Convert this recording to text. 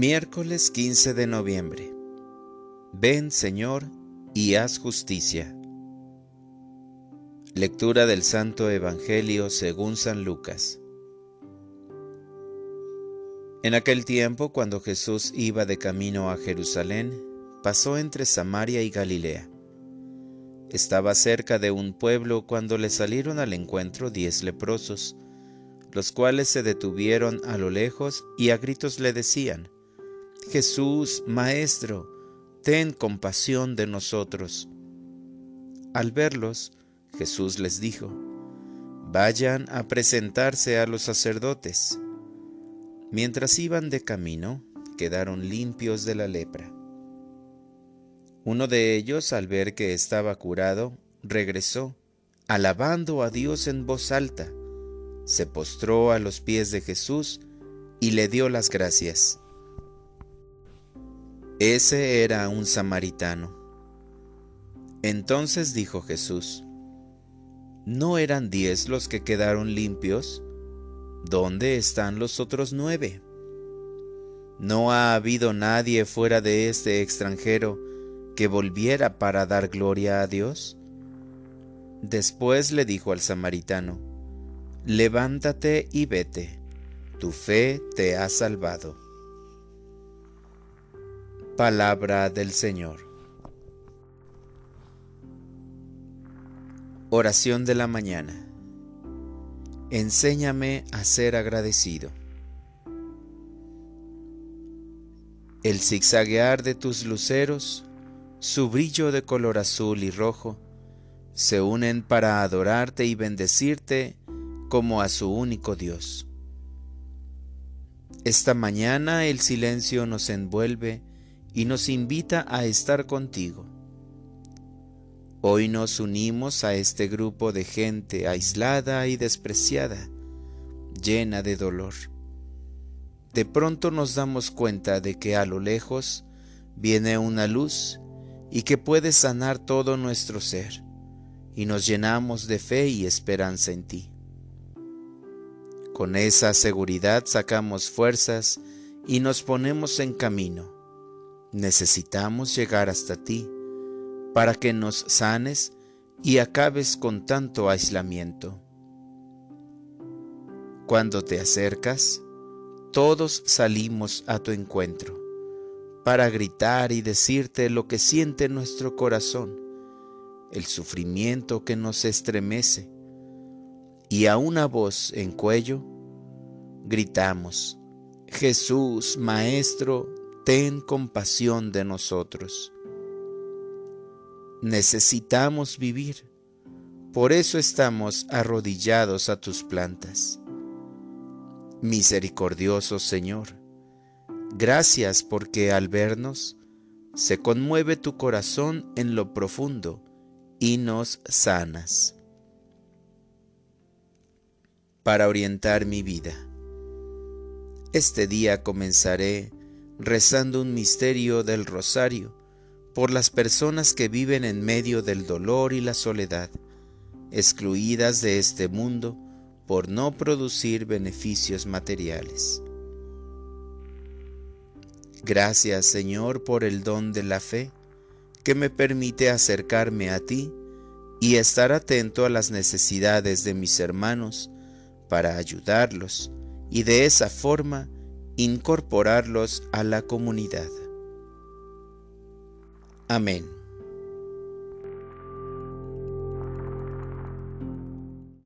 Miércoles 15 de noviembre. Ven, Señor, y haz justicia. Lectura del Santo Evangelio según San Lucas. En aquel tiempo, cuando Jesús iba de camino a Jerusalén, pasó entre Samaria y Galilea. Estaba cerca de un pueblo cuando le salieron al encuentro diez leprosos, los cuales se detuvieron a lo lejos y a gritos le decían, Jesús, Maestro, ten compasión de nosotros. Al verlos, Jesús les dijo, Vayan a presentarse a los sacerdotes. Mientras iban de camino, quedaron limpios de la lepra. Uno de ellos, al ver que estaba curado, regresó, alabando a Dios en voz alta, se postró a los pies de Jesús y le dio las gracias. Ese era un samaritano. Entonces dijo Jesús, ¿no eran diez los que quedaron limpios? ¿Dónde están los otros nueve? ¿No ha habido nadie fuera de este extranjero que volviera para dar gloria a Dios? Después le dijo al samaritano, Levántate y vete, tu fe te ha salvado. Palabra del Señor. Oración de la mañana. Enséñame a ser agradecido. El zigzaguear de tus luceros, su brillo de color azul y rojo, se unen para adorarte y bendecirte como a su único Dios. Esta mañana el silencio nos envuelve y nos invita a estar contigo. Hoy nos unimos a este grupo de gente aislada y despreciada, llena de dolor. De pronto nos damos cuenta de que a lo lejos viene una luz y que puede sanar todo nuestro ser, y nos llenamos de fe y esperanza en ti. Con esa seguridad sacamos fuerzas y nos ponemos en camino necesitamos llegar hasta ti para que nos sanes y acabes con tanto aislamiento. Cuando te acercas, todos salimos a tu encuentro para gritar y decirte lo que siente nuestro corazón, el sufrimiento que nos estremece, y a una voz en cuello gritamos, Jesús, Maestro, ten compasión de nosotros. Necesitamos vivir, por eso estamos arrodillados a tus plantas. Misericordioso Señor, gracias porque al vernos se conmueve tu corazón en lo profundo y nos sanas. Para orientar mi vida. Este día comenzaré rezando un misterio del rosario por las personas que viven en medio del dolor y la soledad, excluidas de este mundo por no producir beneficios materiales. Gracias Señor por el don de la fe que me permite acercarme a ti y estar atento a las necesidades de mis hermanos para ayudarlos y de esa forma incorporarlos a la comunidad. Amén.